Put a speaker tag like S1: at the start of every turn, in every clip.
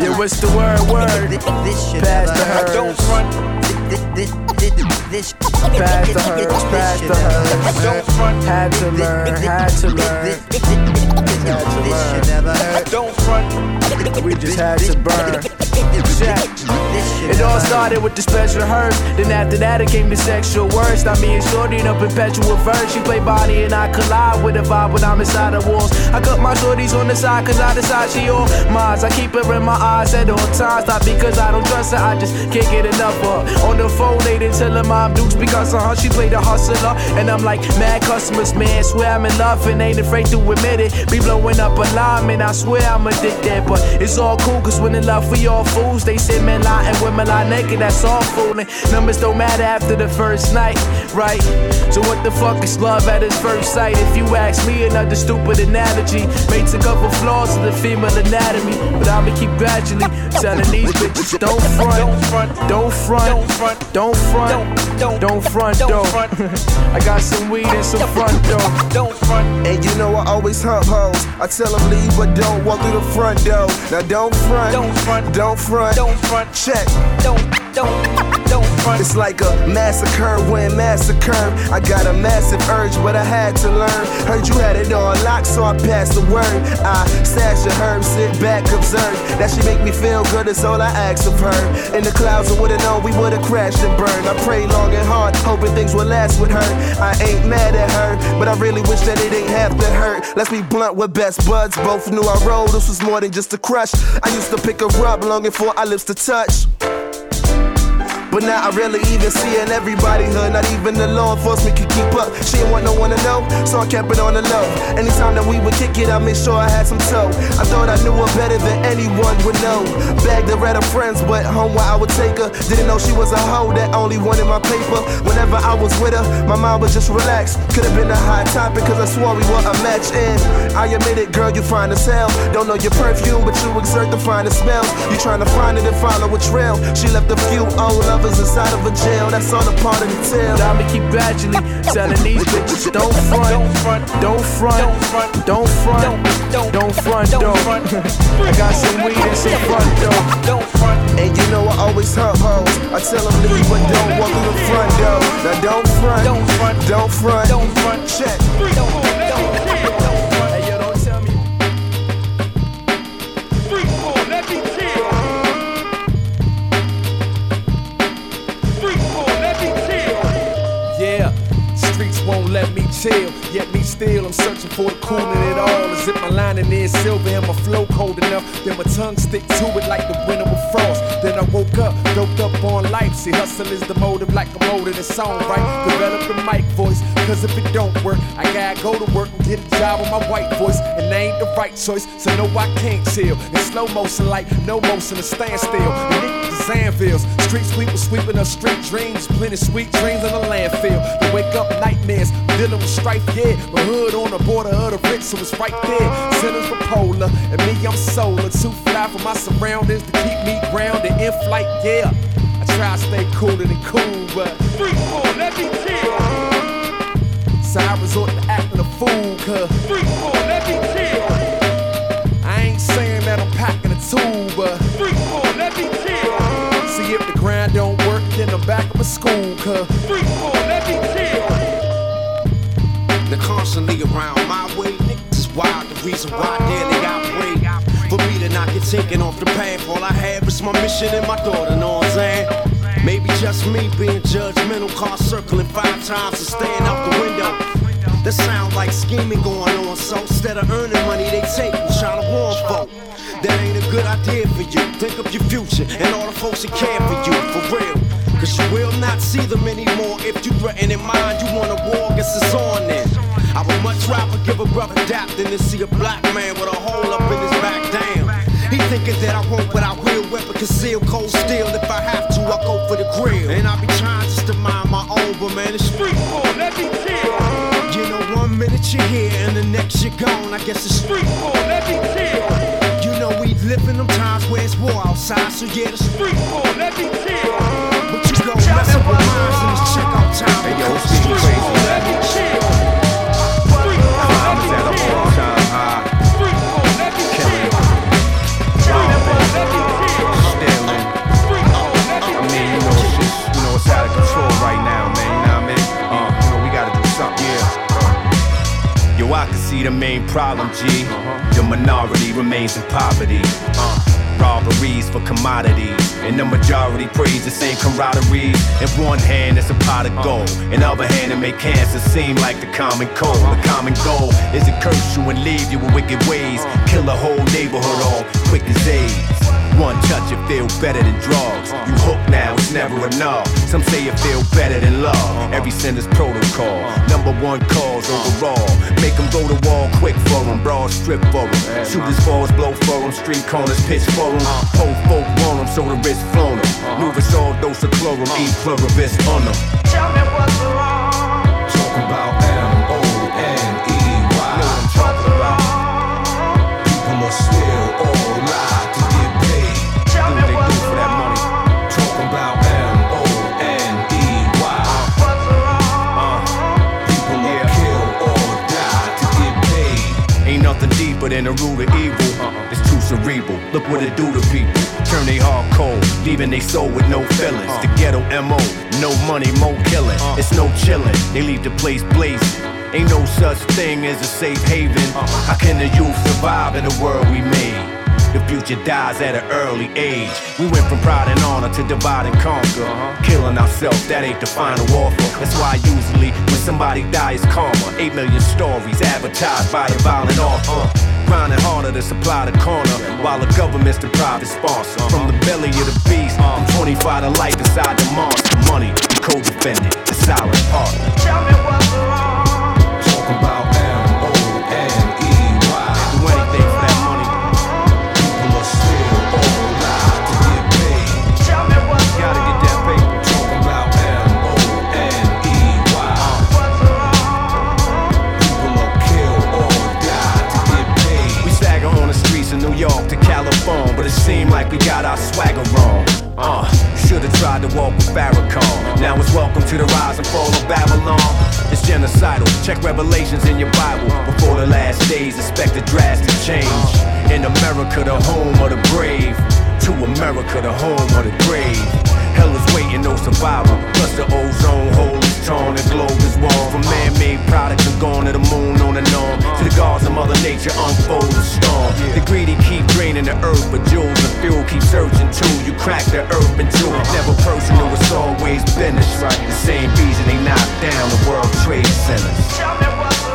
S1: Yeah, what's the word? Word.
S2: This shit
S1: Pass the.
S2: Don't front. This, this, this, this,
S1: Pass the hers, pass the hers.
S2: Don't front.
S1: Had to learn, had to learn. Had to learn.
S2: shit never hurt. Don't front.
S1: We just had to burn. Check. It all started with the special herbs. Then after that, it came the sexual words. Not me and Shorty in a perpetual verse. She play body and I collide with a vibe when I'm inside the walls. I cut my shorties on the side cause I decide she all mine. I keep her in my eyes at all times. Not because I don't trust her, I just can't get enough of her. On the phone, they didn't tell her mom dukes because of her. She played the hustler. And I'm like, mad customers, man. Swear I'm in love and ain't afraid to admit it. Be blowing up a line, man. I swear I'm addicted. But it's all cool cause when in love we all fools. They say men lie and women lie naked. That's all fooling. Numbers don't matter after the first night, right? So what the fuck is love at its first sight? If you ask me, another stupid analogy. May take up for flaws of the female anatomy. But I'ma keep gradually telling these bitches, don't front,
S2: Don't front.
S1: don't front,
S2: Don't front.
S1: don't front,
S2: Don't- don't-
S1: don't front,
S2: don't
S1: though.
S2: front.
S1: I got some weed and some front door.
S2: Don't front.
S3: And you know I always hump hoes. I tell them leave, but don't walk through the front door. Now don't front,
S2: Don't front.
S3: don't front,
S2: Don't front.
S3: check. It's like a massacre when massacre. I got a massive urge, but I had to learn. Heard you had it all locked, so I passed the word. I stash a herb, sit back, observe. That she make me feel good, is all I ask of her. In the clouds, I would've known we would've crashed and burned. I prayed long and hard, hoping things would last with her. I ain't mad at her, but I really wish that it ain't have to hurt. Let's be blunt with best buds. Both knew I rolled, this was more than just a crush. I used to pick her up, longing for our lips to touch. But now I rarely even see in everybody hood. Not even the law enforcement can keep up. She didn't want no one to know, so I kept it on the low. Anytime that we would kick it, I made sure I had some toe. I thought I knew her better than anyone would know. Bagged her at her friends, but home where I would take her. Didn't know she was a hoe that only wanted my paper. Whenever I was with her, my mind was just relaxed. Could have been a hot topic, cause I swore we were a match. And I admit it, girl, you fine as hell. Don't know your perfume, but you exert the finest smells. You trying to find it and follow a trail. She left a few old lovers inside of a jail. That's all a part of the tale.
S1: I'ma keep gradually telling these bitches, don't front,
S2: Don't front.
S1: don't front,
S2: Don't front.
S1: don't front,
S2: Don't-
S1: front,
S2: don't
S1: though.
S2: front.
S1: I got some weed and some front door.
S2: Don't front.
S3: And you know I always hump hoes. I tell them leave, but don't walk through the front door. Now don't front,
S2: Don't front.
S3: don't front,
S2: Don't front.
S3: check.
S2: Don't, don't, don't.
S1: Chill. Yet me still, I'm searching for the cool in it all. As if my lining is silver and my flow cold enough. Then my tongue stick to it like the winter with frost. Then I woke up, doped up on life. See, hustle is the motive, like a motor in song, right? Develop the mic voice, cause if it don't work, I gotta go to work and get a job with my white voice. And they ain't the right choice, so no, I can't chill. In slow motion, like no motion, a standstill. And it the Zanvilles, street sweepers sweeping up street dreams, plenty sweet dreams in the landfill. They wake up nightmares, dealing with strife, yeah. My hood on the border of the rich, so it's right there. Sinners were polar, and me, I'm solar. Too fly for my surroundings to keep me grounded in flight, yeah. I try to stay cooler than cool, but so I resort to acting a fool, cause I work, then I'm back up at school, cause
S4: They're constantly around my way. Niggas is wild, the reason why daily I pray. For me to not get taken off the path, all I have is my mission and my daughter, know what I'm saying? Maybe just me being judgmental, car circling five times and staying out the window. That sound like scheming going on, so instead of earning money, they take and try to warn folk. That ain't a good idea for you. Think of your future and all the folks that care for you, for real. Cause you will not see them anymore if you threaten in mind you want a war, guess it's on then. I would much rather give a brother dap than to see a black man with a hole up in his back Damn. He thinking that I won't, but I will. Weapon conceal, cold steel. If I have to, I'll go for the grill. And I be trying just to mind my own, but man, it's street for let me kill. You know, one minute you're here and the next you're gone. I guess it's street for let me kill. You know, we live in them times where it's war outside, so yeah, the street for let me kill.
S5: Problem, G. The minority remains in poverty. Robberies for commodities. And the majority praise the same camaraderie. In one hand, it's a pot of gold. In the other hand, it make cancer seem like the common cold. The common goal is to curse you and leave you with wicked ways. Kill a whole neighborhood all quick as AIDS. One touch, it feel better than drugs. You hooked now, it's never enough. Some say it feel better than love. Every sin is protocol. Number one cause overall. Make them go to wall quick for them. Broad strip for them. Shooters balls blow for them. Street corners pitch for them. Whole folk want them, so the wrist flown them. Move us all dose of chlorum. Uh-huh. Eat pluribus on them.
S2: Tell me what's wrong.
S5: Talk about M-O-N-E-Y.
S2: What's wrong?
S5: People are still all lie to get paid.
S2: Tell me
S5: Do they do for that money. about
S2: wrong?
S5: Uh, people are killed or die to get paid. Ain't nothing deeper than the root of evil. Uh-uh. It's too cerebral. Look what it do to people. Turn they heart cold, leaving they soul with no feelings. Uh. The ghetto MO, no money, more killing. Uh. It's no chilling. They leave the place blazing. Ain't no such thing as a safe haven. How can the youth survive in the world we made? The future dies at an early age. We went from pride and honor to divide and conquer. Killing ourselves, that ain't the final offer. That's why usually when somebody dies, karma. Eight million stories advertised by a violent author. Grinding harder to supply the corner while the government's the private sponsor. From the belly of the beast, I'm 25 to life inside the monster. Money, the co-defendant, the silent partner.
S2: Tell me what's wrong.
S5: It seemed like we got our swagger wrong. Uh, should've tried to walk with Farrakhan. Now it's welcome to the rise and fall of Babylon. It's genocidal. Check revelations in your Bible. Before the last days, expect a drastic change. In America, the home of the brave. To America, the home of the grave. Hell is waiting, no survival. Plus the ozone hole torn, the globe is warm. From man-made products and gone to the moon on and on. To the gods of Mother Nature unfold the storm. The greedy keep draining the earth, but jewels and fuel keep searching too. You crack the earth into it. Never personal, it's always business. Right? The same reason they knocked down the World Trade Centers.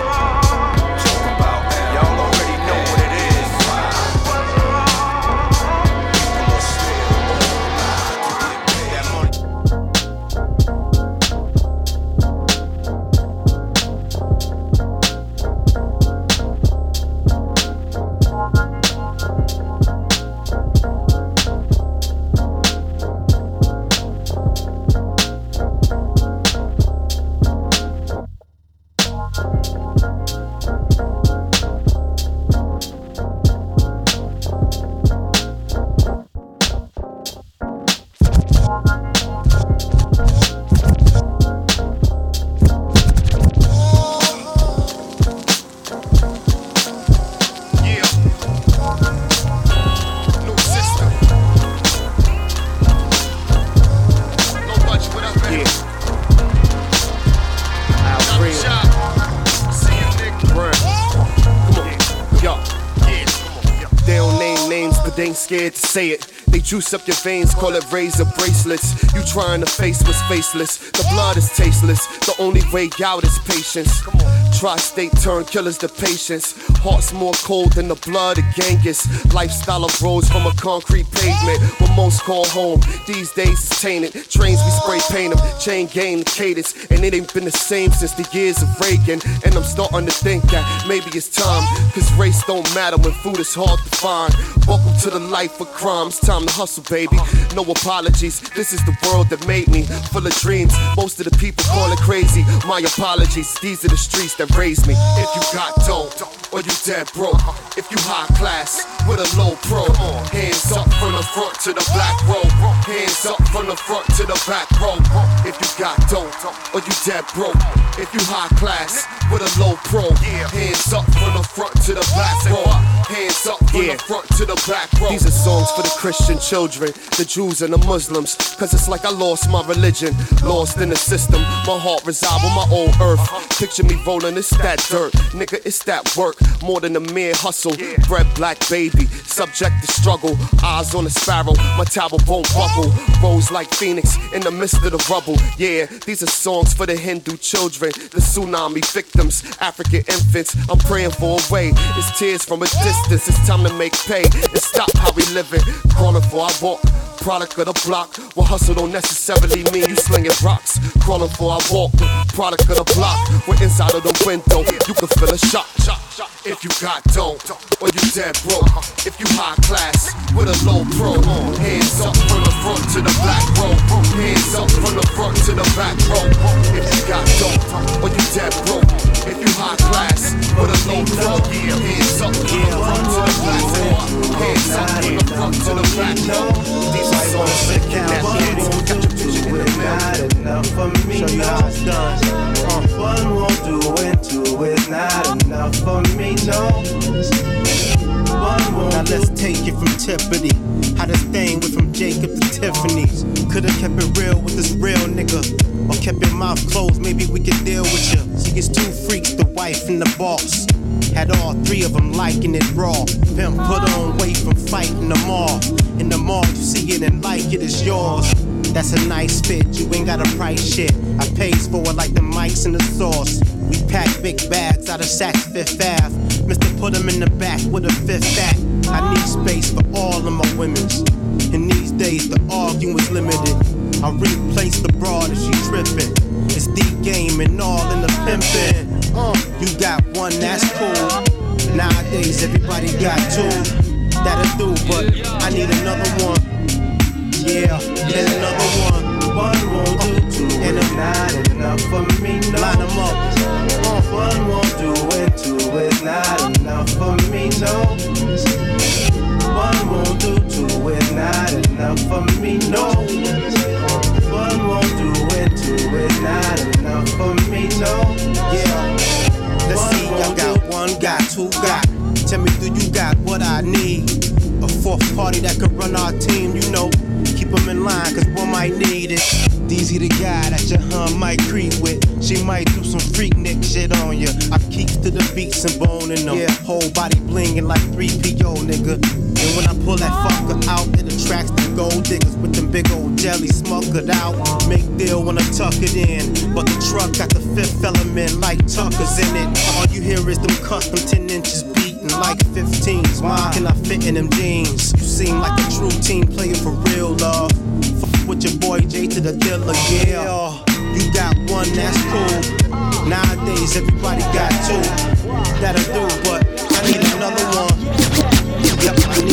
S4: Say it. They juice up your veins, call it razor bracelets. You trying to face what's faceless. The blood is tasteless. The only way out is patience. Tri-state turn killers to patience. Hearts more cold than the blood of Genghis. Lifestyle of from a concrete pavement. What most call home. These days is tainted. Trains we spray paint them. Chain gang cadence. And it ain't been the same since the years of Reagan. And I'm starting to think that maybe it's time. Cause race don't matter when food is hard to find. Welcome to the life of crimes. Time to hustle, baby. No apologies. This is the world that made me. Full of dreams. Most of the people call it crazy. My apologies. These are the streets that raised me. If you got dope, or you dead broke. If you high class with a low pro. Hands up from the front to the back row. Hands up from the front to the back row. If you got dope, or you dead broke. If you high class with a low pro. Hands up from the front to the back row. Hands up
S3: from the front to the back row.
S4: These are songs for the Christian children, the Jews and the Muslims. Cause it's like I lost my religion, lost in the system. My heart reside on my own earth. Picture me rolling, it's that dirt. Nigga, it's that work, more than a mere hustle. Bred black baby, subject to struggle. Eyes on a sparrow, my tower won't buckle. Rose like Phoenix in the midst of the rubble. Yeah, these are songs for the Hindu children, the tsunami victims, African infants. I'm praying for a way. It's tears from a distance. It's time to make pay and stop how we living. Crawling for our walk. Product of the block. Well, hustle don't necessarily mean you slinging rocks. Crawling for our walk. Product of the block. We're inside of the window. You can feel a shock. If you got dope, or you dead broke. If you high class with a low pro. Hands up from the front to the back row. Hands up from the front to the back row. If you got dope, or you dead broke. If you high class with a low pro. Hands up the front to the back. Hands up from the front to the back. These are songs for the kid that's getting. Got your vision in the
S6: not enough for me. Show you how it's done. Uh, one won't do and two is not enough for me. No. Now let's take it from Tiffany. How this thing went from Jacob to Tiffany's. Could've kept it real with this real nigga. Or kept your mouth closed, maybe we could deal with you. Gets two freaks, the wife and the boss. Had all three of them liking it raw. Pimp put on weight from fighting the mall. In the mall, you see it and like it is yours. That's a nice fit, you ain't got a price shit. I pays for it like the mics and the sauce. We pack big bags out of Saks Fifth Ave. Mister put 'em in the back with a fifth act. I need space for all of my women's. In these days, the arguing was limited. I replace the broad if she trippin'. Game and all in the pimpin'. Uh, you got one, that's cool. Nowadays, everybody got two. That'll do, but I need another one. Yeah, then another one. One won't do, two and it's not enough for me. No. Line 'em up. Uh, one won't do, and two is not enough for me. No. One won't do, two is not enough for me. No. One won't do, and two is not enough for me. No. Yeah. Let's see, I got one, got two, got. Tell me, do you got what I need? A fourth party that could run our team, you know. Keep them in line, cause one might need it. Deezy the guy that your hun might creep with. She might do some Freaknik shit on ya. I keep to the beats and boning them. Yeah, whole body blingin' like 3PO, nigga. And when I pull that fucker out, it attracts the gold diggers with them big old jelly smokered out. Make deal when I tuck it in. But the truck got the fifth element like Tucker's in it. All you hear is them custom 10 inches beating like 15s. Why can I fit in them jeans? You seem like a true team player for real, love. Fuck with your boy J to the dealer, yeah. You got one, that's cool. Nowadays, everybody got two. That'll do, but I need another one. Yep, I need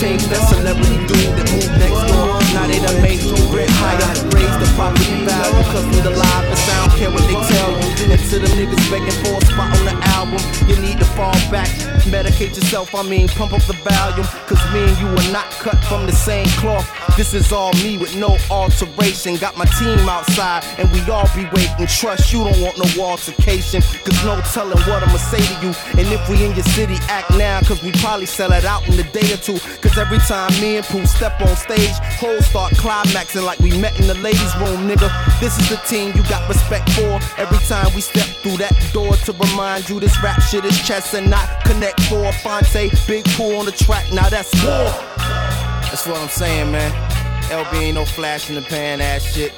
S7: Change that celebrity dude that moved next door. Now they done made you rent higher. Raise the property value. Cause we the live and sound care what they tell you. And to the niggas begging for a spot on the album, you need to fall back. Medicate yourself, I mean, pump up the volume. Cause me and you are not cut from the same cloth. This is all me with no alteration. Got my team outside and we all be waiting. Trust you don't want no altercation. Cause no telling what I'ma say to you. And if we in your city, act now. Cause we probably sell it out in a day or two. Cause every time me and Pooh step on stage, hoes start climaxing like we met in the ladies' room, nigga. This is the team you got respect for. Every time we step through that door to remind you this rap shit is chess and not Connect Four Phonte. Big Pooh on the track, now that's war. That's what I'm saying, man. LB ain't no flash in the pan ass shit.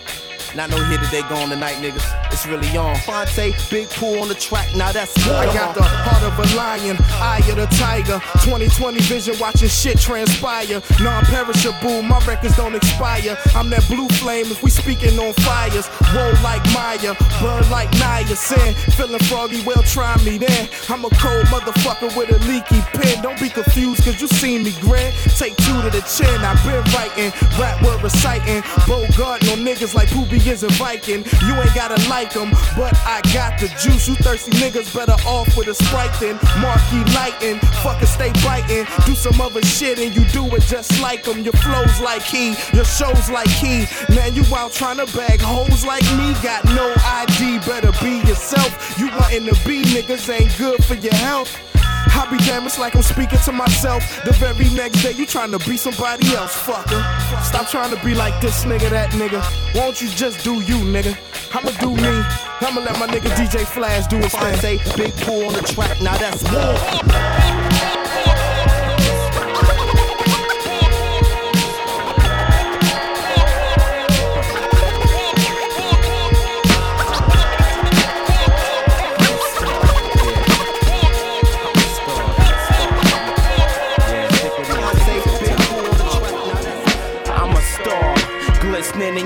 S7: Not no here today, gone tonight, niggas. It's really on. Phonte, Big Pooh on the track, now that's war.
S1: I got the heart of a lion, eye of the tiger. 2020 vision, watching shit transpire. Non-perishable, my records don't expire. I'm that blue flame if we speaking on fires. Roll like Maya, burn like Naya. Sin, feeling froggy, well try me then. I'm a cold motherfucker with a leaky pen. Don't be confused, cause you seen me grin. Take two to the chin, i been writing, rap word reciting. Bogart no niggas like
S8: Nubians and Viking. You ain't gotta like them, but I got the juice. You thirsty niggas better off with a Sprite than Marquee Lightin'. Fucker stay biting. Do some other shit and you do it just like him. Your flows like he, your shows like he. Man, you out trying to bag hoes like me. Got no ID, better be yourself. You wantin' to be niggas ain't good for your health. I be damn, it's like I'm speaking to myself. The very next day, you trying to be somebody else, fucker. Stop trying to be like this nigga, that nigga. Won't you just do you, nigga? I'ma do me. I'ma let my nigga DJ Flash do his thing.
S7: say Big Pooh on the track, now that's war.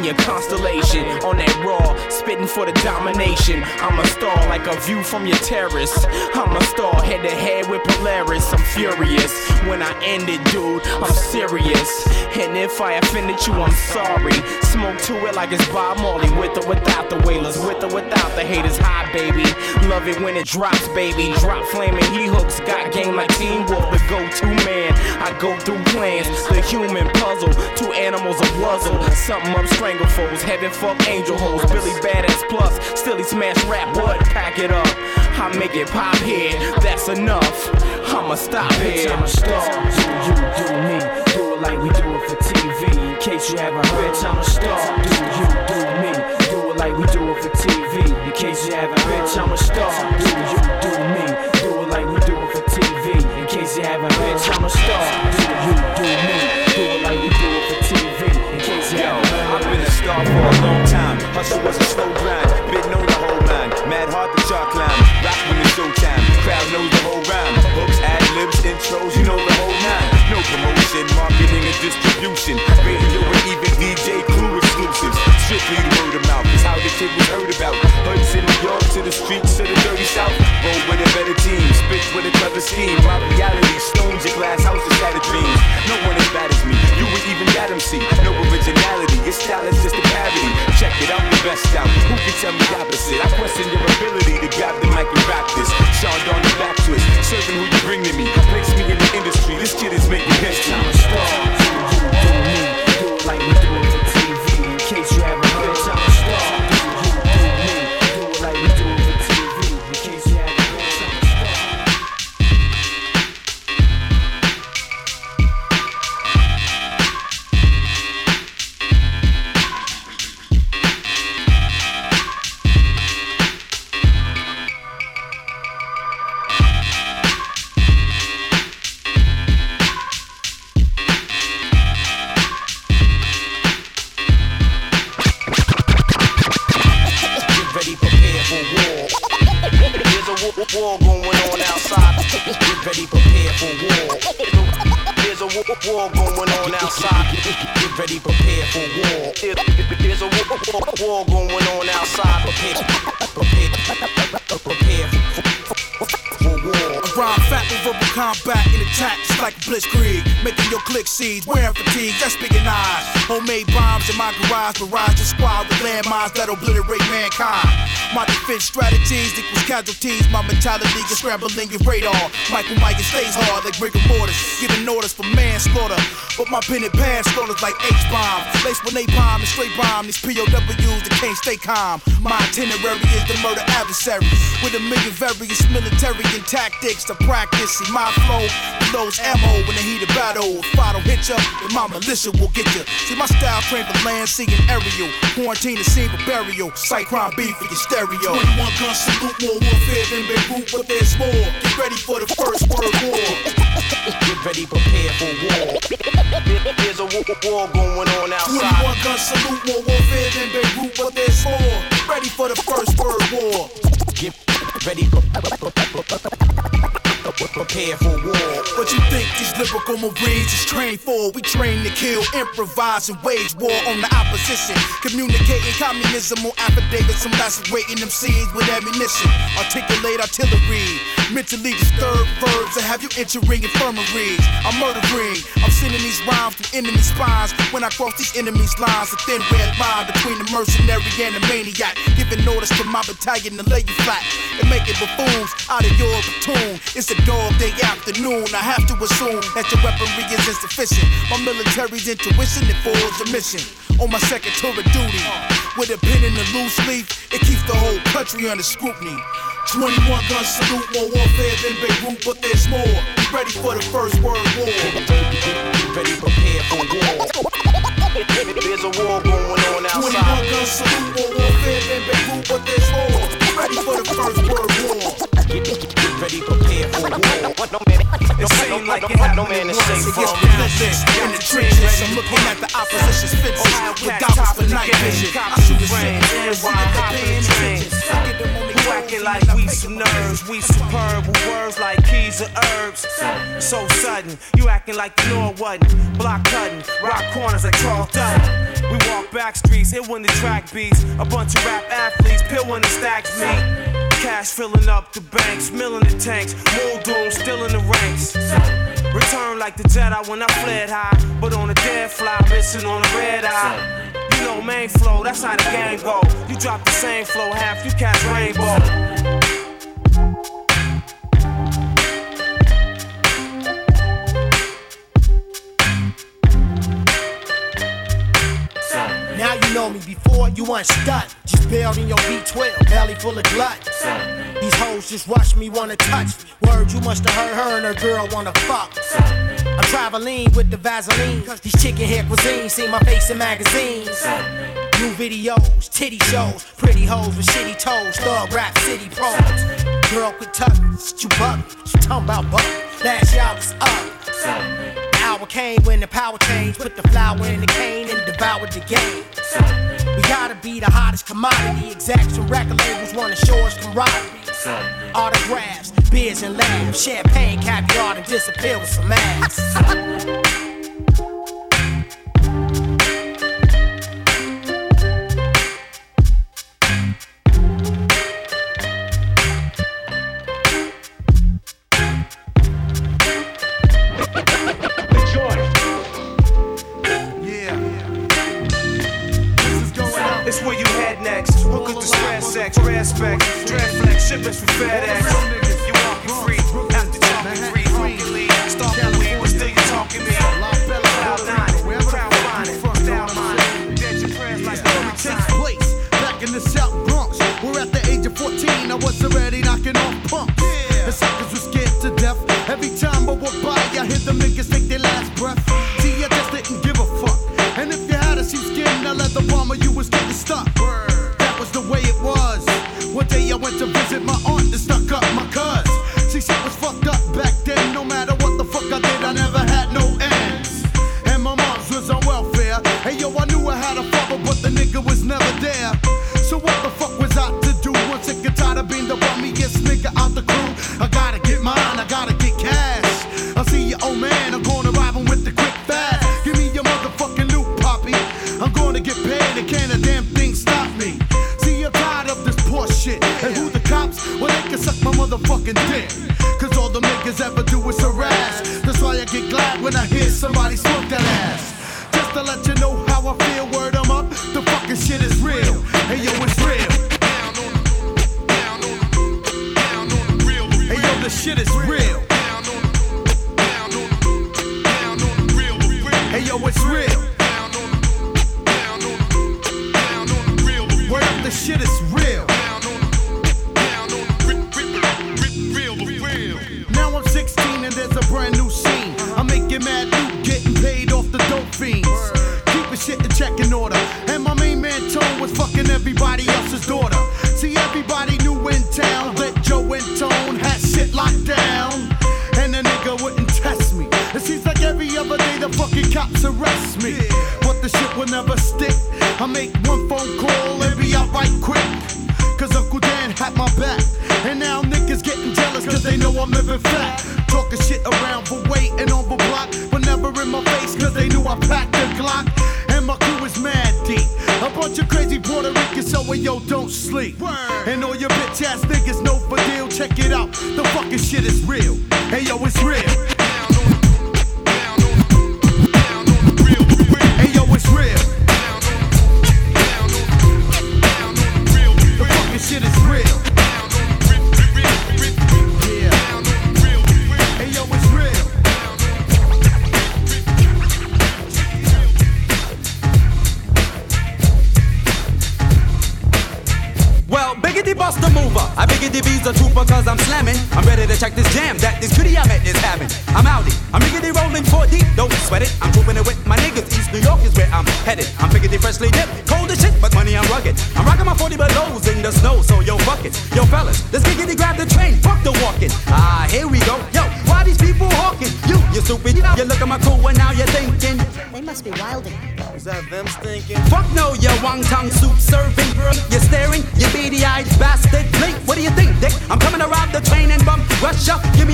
S5: Your constellation. On that raw, spitting for the domination. I'm a star like a view from your terrace. I'm a star head to head with Polaris. I'm furious when I end it, dude. I'm serious. And if I offended you, I'm sorry. Smoke to it like it's Bob Marley. With or without the wailers, with or without the haters. High, baby. Love it when it drops, baby. Drop flaming, he hooks. Got game like Teen Wolf, the go to man. I go through plans, the human puzzle. Two animals a wuzzle. Something up strangle foes. Heaven fuck angel hoes. Billy badass plus. Still he smash rap. What? Pack it up. I make it pop here. That's enough. I'ma stop here. I'm a star. Do you do me? Do it like we do for TV. In case you haven't heard, bitch, I'm a star. Do you do me? Do it like we do it for TV. In case you haven't heard, bitch, I'm a star. Do you do me? Do it like we do it for TV. In case you haven't heard, bitch, I'm a star. Do you do me? Do it like we do it for TV. In case you
S9: Yo,
S5: haven't heard.
S9: I've been a star for a long time. Hustle was a slow grind. Been known the whole line. Mad hard to chart climb. Rock when it's showtime. Crowd knows the whole rhyme. Libs, intros, you know the whole nine. No promotion, marketing, and distribution. Radio and even DJ crew exclusives. Strictly word of mouth is how the kid was heard about. Hoods in New York to the streets of the dirty south. Roll with a better team, spit with a clever scheme. My reality, stones your glass house is shattered dreams. No one as bad as me. You would even that MC. No originality, your style is just a parody. Check it out, the best out. Who can tell me opposite? I question your ability to grab the mic and rap this. Sean on the back twist, serving who you bring to me. Place me in the industry. This shit is making history.
S5: I'm a star. Do you do me? Do it like we do it
S8: casualties. My mentality is scrambling your radar. Michael Myers stays hard like rigor mortis, giving orders for manslaughter. But my pen and pad like H bomb. Lace with napalm and straight bomb. These POWs that can't stay calm. My itinerary is the murder adversary. With a million various military and tactics to practice. See my flow blows ammo in the heat of battle. If I don't hit ya, then my militia will get ya. See my style trained for land, sea, and aerial. Quarantine the scene for burial. Sight crime beef for your stereo. 21 gun salute, more warfare than Beirut, but there's more. Get ready for the first world war.
S10: Get ready, prepare for war. There's a war, war going on outside.
S8: 21
S10: outside.
S8: gun salute, more warfare than Beirut, but there's more. Get ready for the first world war.
S10: Get ready, prepare for war.
S8: What you these lyrical marines is trained for? We train to kill, improvise, and wage war on the opposition. Communicating communism on affidavits, I'm them seeds with ammunition. Articulate artillery, Mentally disturbed verbs that have you entering infirmaries. I'm murdering. I'm sending these rhymes through enemy spines. When I cross these enemies' lines, a thin red line between the mercenary and the maniac. Giving notice to my battalion to lay you flat and making buffoons out of your platoon. It's a dog day afternoon. I have to assume that your weaponry is insufficient. My military's intuition it forwards a mission. On my second tour of duty, with a pin in the loose leaf, it keeps the whole country under scrutiny. 21 gun salute, more warfare than Beirut, but there's more. Be ready for the first world war.
S11: Ready, prepared for war. There's a war going on outside.
S8: 21
S11: outside.
S8: gun salute, more warfare than Beirut, but there's more. Be ready for the first world war.
S11: Ready, prepared for war. No man, it seems like it no man is safe
S8: It
S11: from
S8: gets in the trenches. I'm looking at the opposition's fences oh, with goggles for night vision. I shoot the shit and see if they paying attention. I get them on the
S11: Who acting like we some nerves? We superb with words like keys or herbs. So sudden, you acting like you know it wasn't. Block cutting, rock corners like Charles Dutton. We walk back streets, hit when the track beats. A bunch of rap athletes, pill when the stacks meet. Cash filling up the banks, milling the tanks. More doom still in the ranks. Return like the Jedi when I fled high, but on a dead fly, missing on a red eye. You know main flow, that's how the game go. You drop the same flow, half you catch rainbow.
S12: Me before you stunned. Just bailed in your V12, belly full of gluttons. These hoes just rush me, wanna touch. Word, you must have heard her and her girl wanna fuck. I'm traveling with the Vaseline. cause These chicken hair cuisine, see my face in magazines. New videos, titty shows, pretty hoes with shitty toes, thug rap city pros. Girl Kentucky, you buck, you talking about bug. Last I was up. Hour came when the power changed, put the flower in the cane and devoured the game. We gotta be the hottest commodity. Exacts from record labels wanna show us camaraderie. Autographs, beers and laughs, champagne, caviar, and disappear with some ass.
S11: flex, shipments for FedEx.
S13: Fucking everybody else's daughter. See, everybody knew in town that Joe and Tone had shit locked down. And the nigga wouldn't test me. It seems like every other day the fucking cops arrest me. But the shit will never stick. I make one phone call and be out right quick. Cause Uncle Dan had my back. And now niggas getting jealous cause they know I'm living fat. Talking shit around for And all your bitch ass niggas know for deal. Check it out. The fucking shit is real. Hey yo, it's real.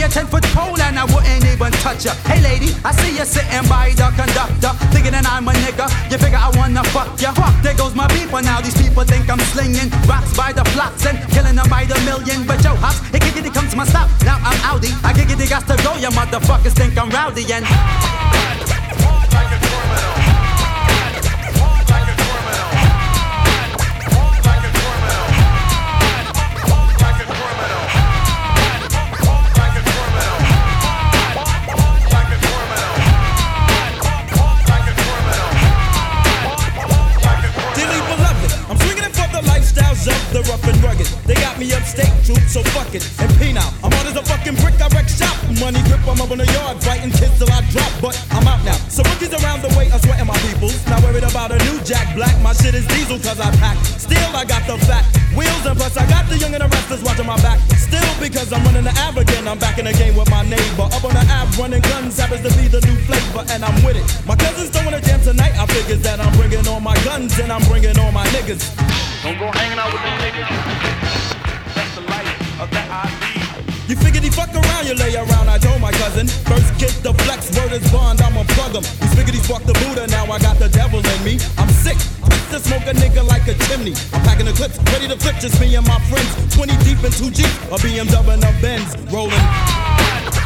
S14: Me a 10-foot pole and I wouldn't even touch ya. Hey lady, I see you sitting by the conductor, thinking that I'm a nigga. You figure I wanna fuck ya? Fuck, there goes my people now. These people think I'm slinging rocks by the flocks and killing them by the million. But yo, hops, it giggity comes to my stop. Now I'm outie. I giggity got to go. You motherfuckers think I'm rowdy and.
S15: Dearly so fuck it. And penal, I'm hard as a fucking brick, I wreck shop. Money grip, I'm up in the yard, fighting kids till I drop. But I'm out now. So rookies around the way are sweating my peoples. Not worried about a new Jack Black, my shit is diesel cause I pack. Still, I got the fat wheels, and plus I got the young and the restless watching my back. Still, because I'm running the ab again, I'm back in the game with my neighbor. Up on the ab, running guns happens to be the new flavor, and I'm with it. My cousins don't wanna jam tonight, I figures that I'm bringing all my guns and I'm bringing all my niggas.
S11: Don't go hanging out with them niggas.
S15: You figured he fuck around, you lay around. I told my cousin, first get the flex, word is bond, I'ma plug him. You figured he fucked the Buddha, now I got the devil in me. I'm sick, to smoke a nigga like a chimney. I'm packing the clips, ready to flip, just me and my friends. 20 deep in 2 Jeep, a BMW and a Benz, rolling.
S16: Ah!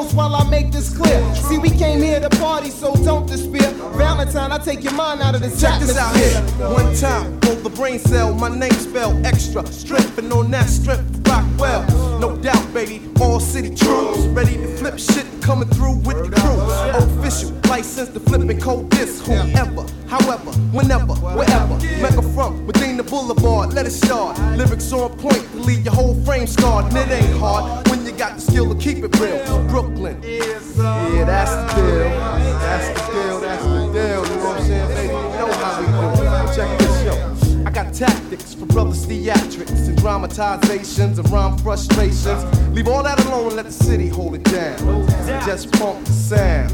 S16: Close while I make this clear. See, we came here to party, so don't despair. Valentine, I take your mind out of this
S17: Check this out here. One time, hold the brain cell. My name spelled extra. Strength and on that strength, rock well. No doubt, baby. All city troops. Ready to flip shit, coming through with the crew. Official, license to flip and code this. Whoever, however, whenever, wherever. Mega from within the boulevard, let it start. Lyrics on point to leave your whole frame scarred. And it ain't hard skill to keep it real. Brooklyn. Yeah, that's the deal. That's the deal, that's the deal. You know what I'm saying, baby? You know how we do. Check this yo. I got tactics for brothers theatrics and dramatizations and rhyme frustrations. Leave all that alone and let the city hold it down. Just pump the sound.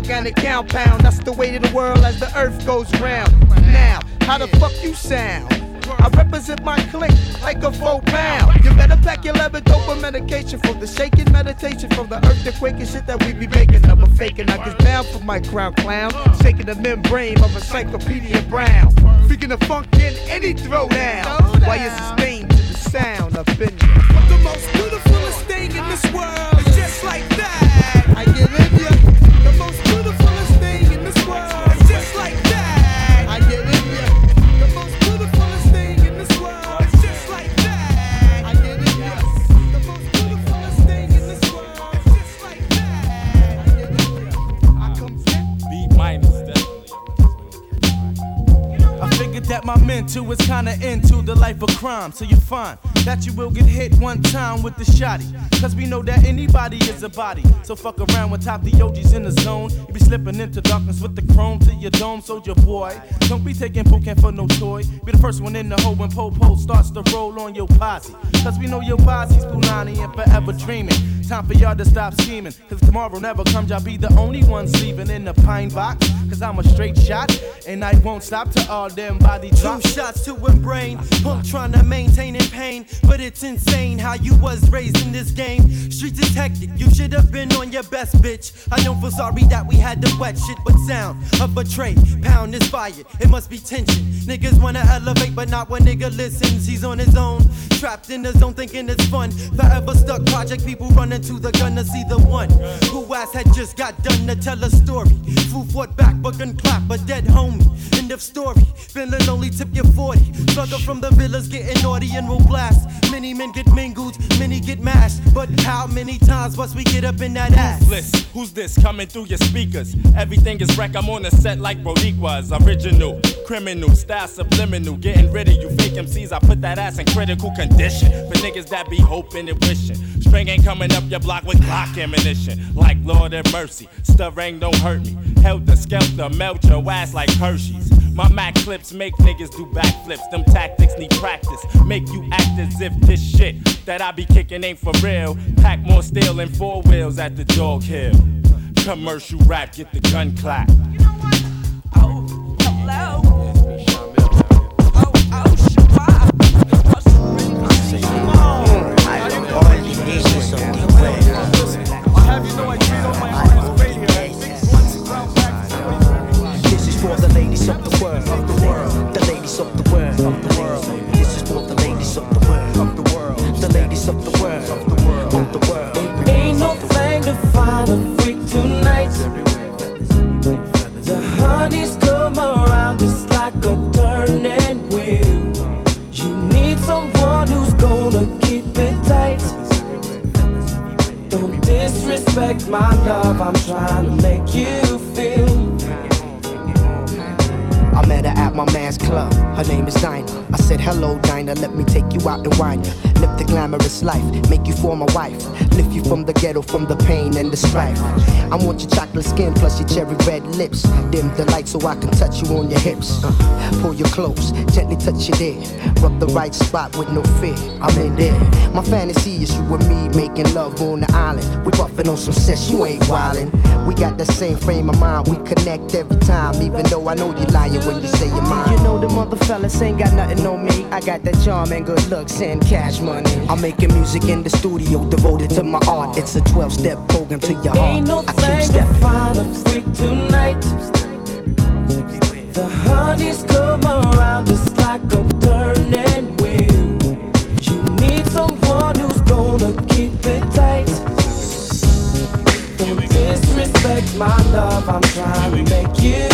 S17: Organic compound. That's the way of the world as the earth goes round. Now, how the fuck you sound? I represent my clique like a four pound. You better pack your leather dope medication from the shaking meditation from the earthquake and shit that we be making. I'm a faking, I get down for my crown clown. Shaking the membrane of encyclopedia brown. Freaking the funk in any throwdown. Why you sustain to the sound of been The most beautifulest thing in this world is just like that.
S15: Mental was kinda into the life of crime, so you find that you will get hit one time with the shotty. Cause we know that anybody is a body. So fuck around with top the OGs in the zone. You be slipping into darkness with the chrome to your dome, soldier boy. Don't be taking Pocahontas for no toy. Be the first one in the hole when Popo starts to roll on your posse. Cause we know your posse's Punani and forever dreaming. Time for y'all to stop scheming. Cause tomorrow never comes, y'all be the only ones leaving in the pine box. Cause I'm a straight shot, and I won't stop till all them body drop.
S18: Shots to a brain, punk trying to maintain in pain. But it's insane how you was raised in this game. Streets is hectic, you should have been on your best, bitch. I don't feel sorry that we had to wet shit, but sound of a tray. Pound is fired, it must be tension. Niggas wanna elevate, but not when nigga listens. He's on his own, trapped in the zone, thinking it's fun. Forever stuck, project people running to the gun to see the one who ass had just got done to tell a story. Foo fought back, but gun clap, a dead homie. End of story. Feeling only tip your 40. Struggle from the villas, getting naughty and will blast. Many men get mingled, many get mashed. But how many times must we get up in that ass?
S15: Ruthless. Who's this coming through your speakers? Everything is wreck. I'm on the set like Rodiquas. Original, criminal, style subliminal. Getting rid of you fake MCs. I put that ass in critical condition. For niggas that be hoping and wishing. String ain't coming up your block with Glock ammunition. Like Lord have mercy. Stirring don't hurt me. Helter skelter, melt your ass like Hershey's. My Mac clips make niggas do backflips. Them tactics need practice. Make you act as if this shit that I be kicking ain't for real. Pack more steel and four wheels at the dog hill. Commercial rap, get the gun clap.
S16: This the world. This is for the ladies of the world, the world, the ladies of the world, the world, the world.
S19: Ain't no thing to find a freak tonight. The honeys come around just like a turning wheel. You need someone who's gonna keep it tight. Don't disrespect my love, I'm trying to make you
S16: my man's club. Her name is Dinah. I said, Hello, Dinah. Let me take you out and wine. Live the glamorous life. Make you for my wife. Lift you from the ghetto, from the pain and the strife. I want your chocolate skin plus your cherry red lips. Dim the light so I can touch you on your hips. Uh, pull you close, gently touch you there. Rub the right spot with no fear. I'm in there. My fantasy is you and me making love on the island. We buffing on some sex, you ain't wildin'. We got the same frame of mind. We connect every time, even though I know you're lying when you say you're mine.
S19: You know the mother fellas ain't got nothing on me.
S16: I got that charm and good looks and cash money. I'm making music in the studio devoted to my art. It's a 12 step program to your heart.
S19: Ain't no
S16: I keep stepping.
S19: a freak tonight. The honeys come around just like a turning wheel. You need someone who's gonna keep it tight. Don't disrespect my love, I'm trying to make you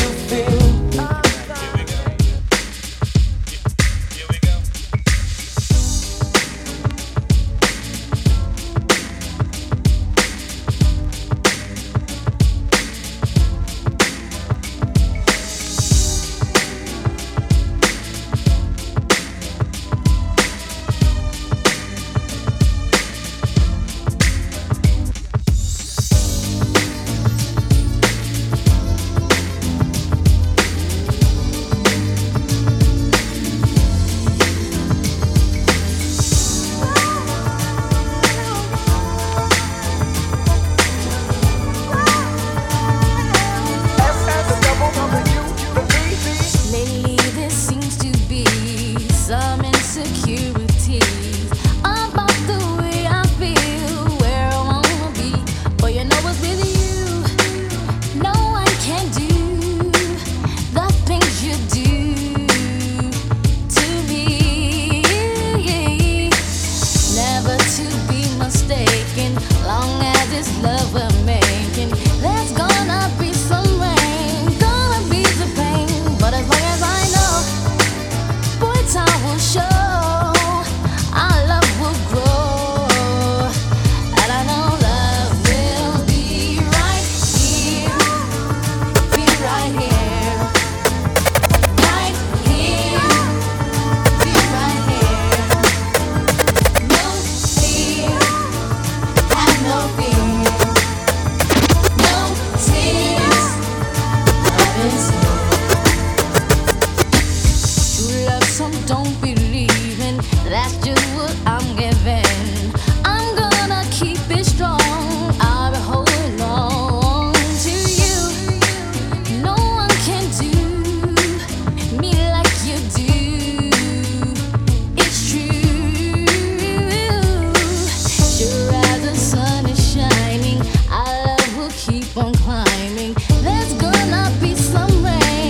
S20: climbing. There's gonna be some rain,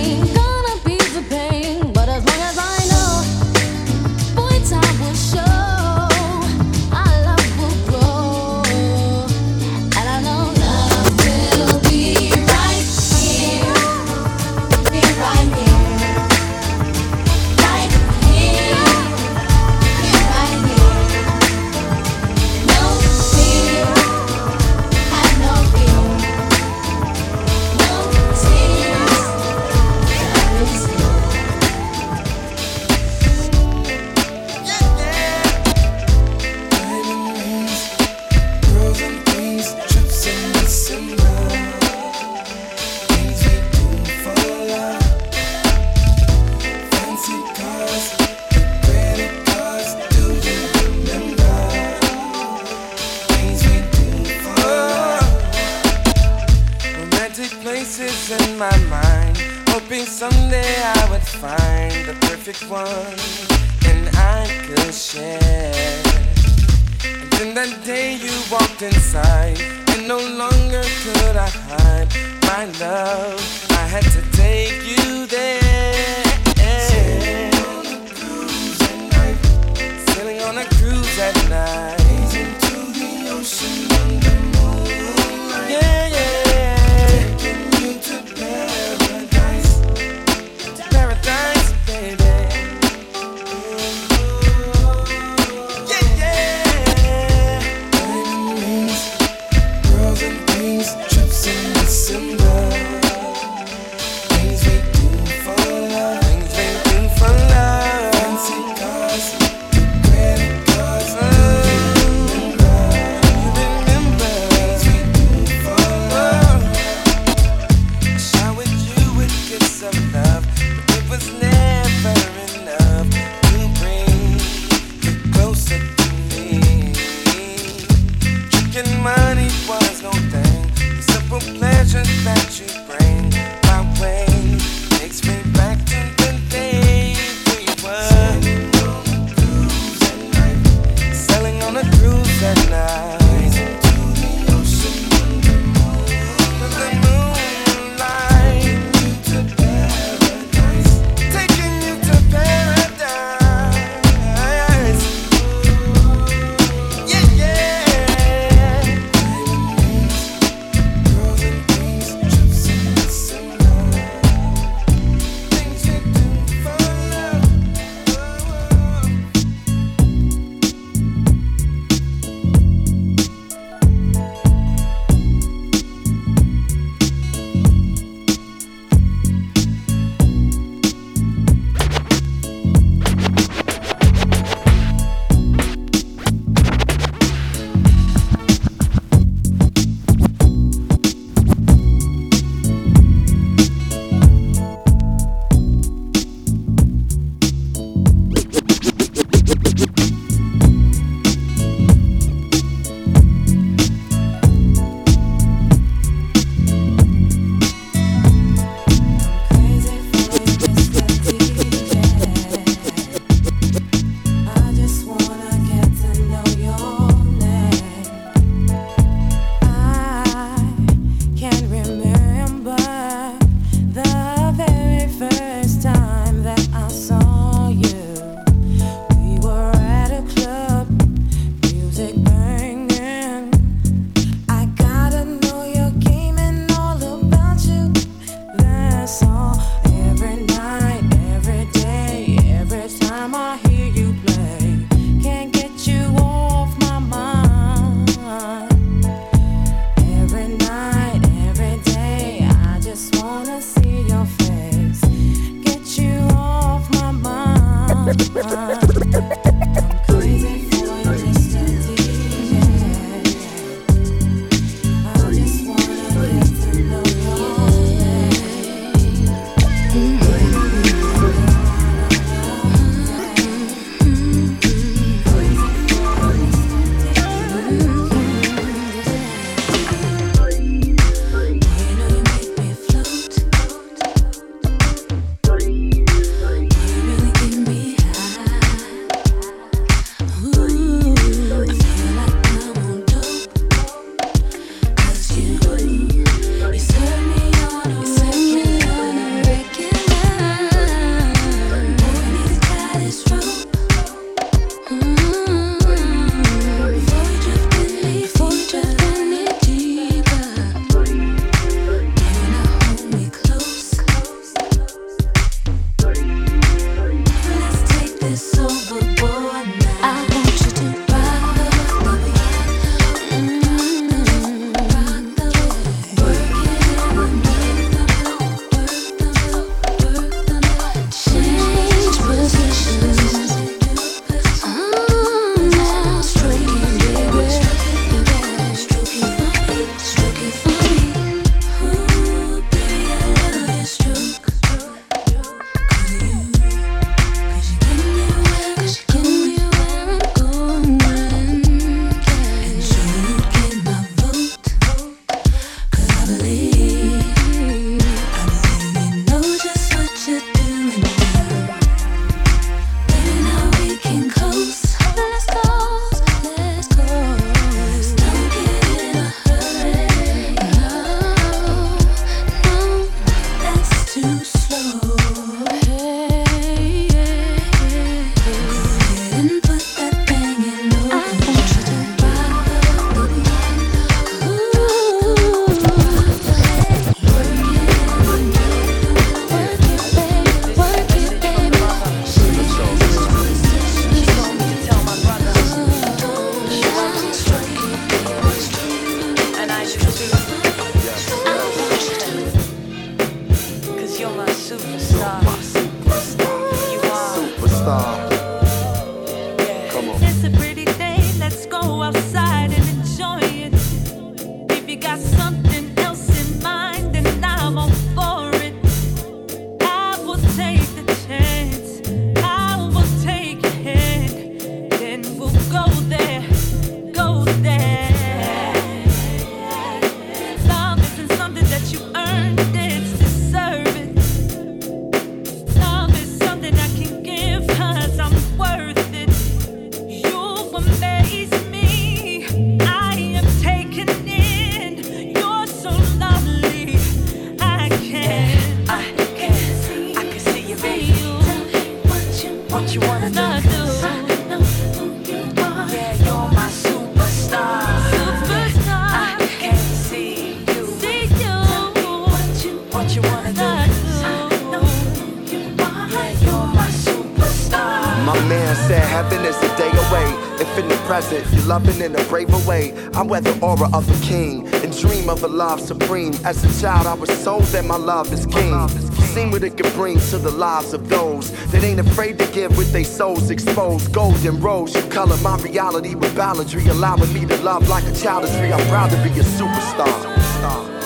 S21: supreme. As a child, I was told that my love is king. Seen what it can bring to the lives of those that ain't afraid to give with their souls exposed. Golden rose, you color my reality with balladry, allowing me to love like a child is free. I'm proud to be a superstar.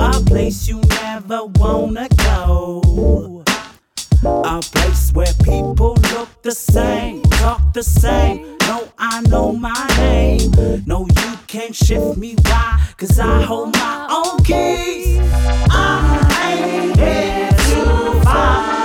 S22: A place you never wanna go. A place where people look the same, talk the same. No, I know my name. No, you can't shift me. Why? Cause I hold my own keys. I ain't here to fight.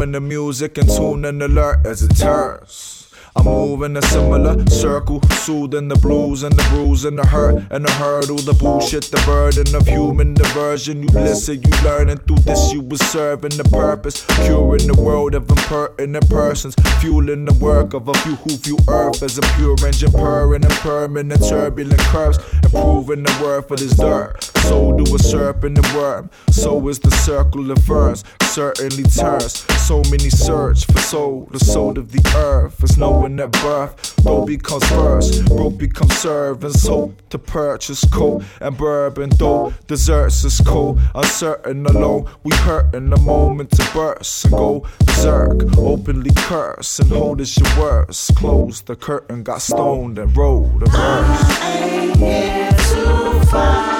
S23: Following the music and tune and alert as it turns. I move in a similar circle, soothing the blues and the bruise and the hurt and the hurdle, the bullshit, the burden of human diversion. You listen, you learn, and through this you was serving the purpose, curing the world of impertinent persons, fueling the work of a few who view Earth as a pure engine, purring and permanent turbulent curves, improving the worth of this dirt. So do a serpent and worm, so is the circle of ferns, certainly turns. So many search for soul, the soul of the earth is knowing at birth. Though becomes first, broke becomes servants, hope to purchase coal and bourbon. Though desserts is cold, uncertain alone. We hurt in the moment to burst and go berserk, openly curse and hold as your words. Close the curtain, got stoned and rolled a verse.
S19: I ain't here to follow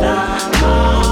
S19: law.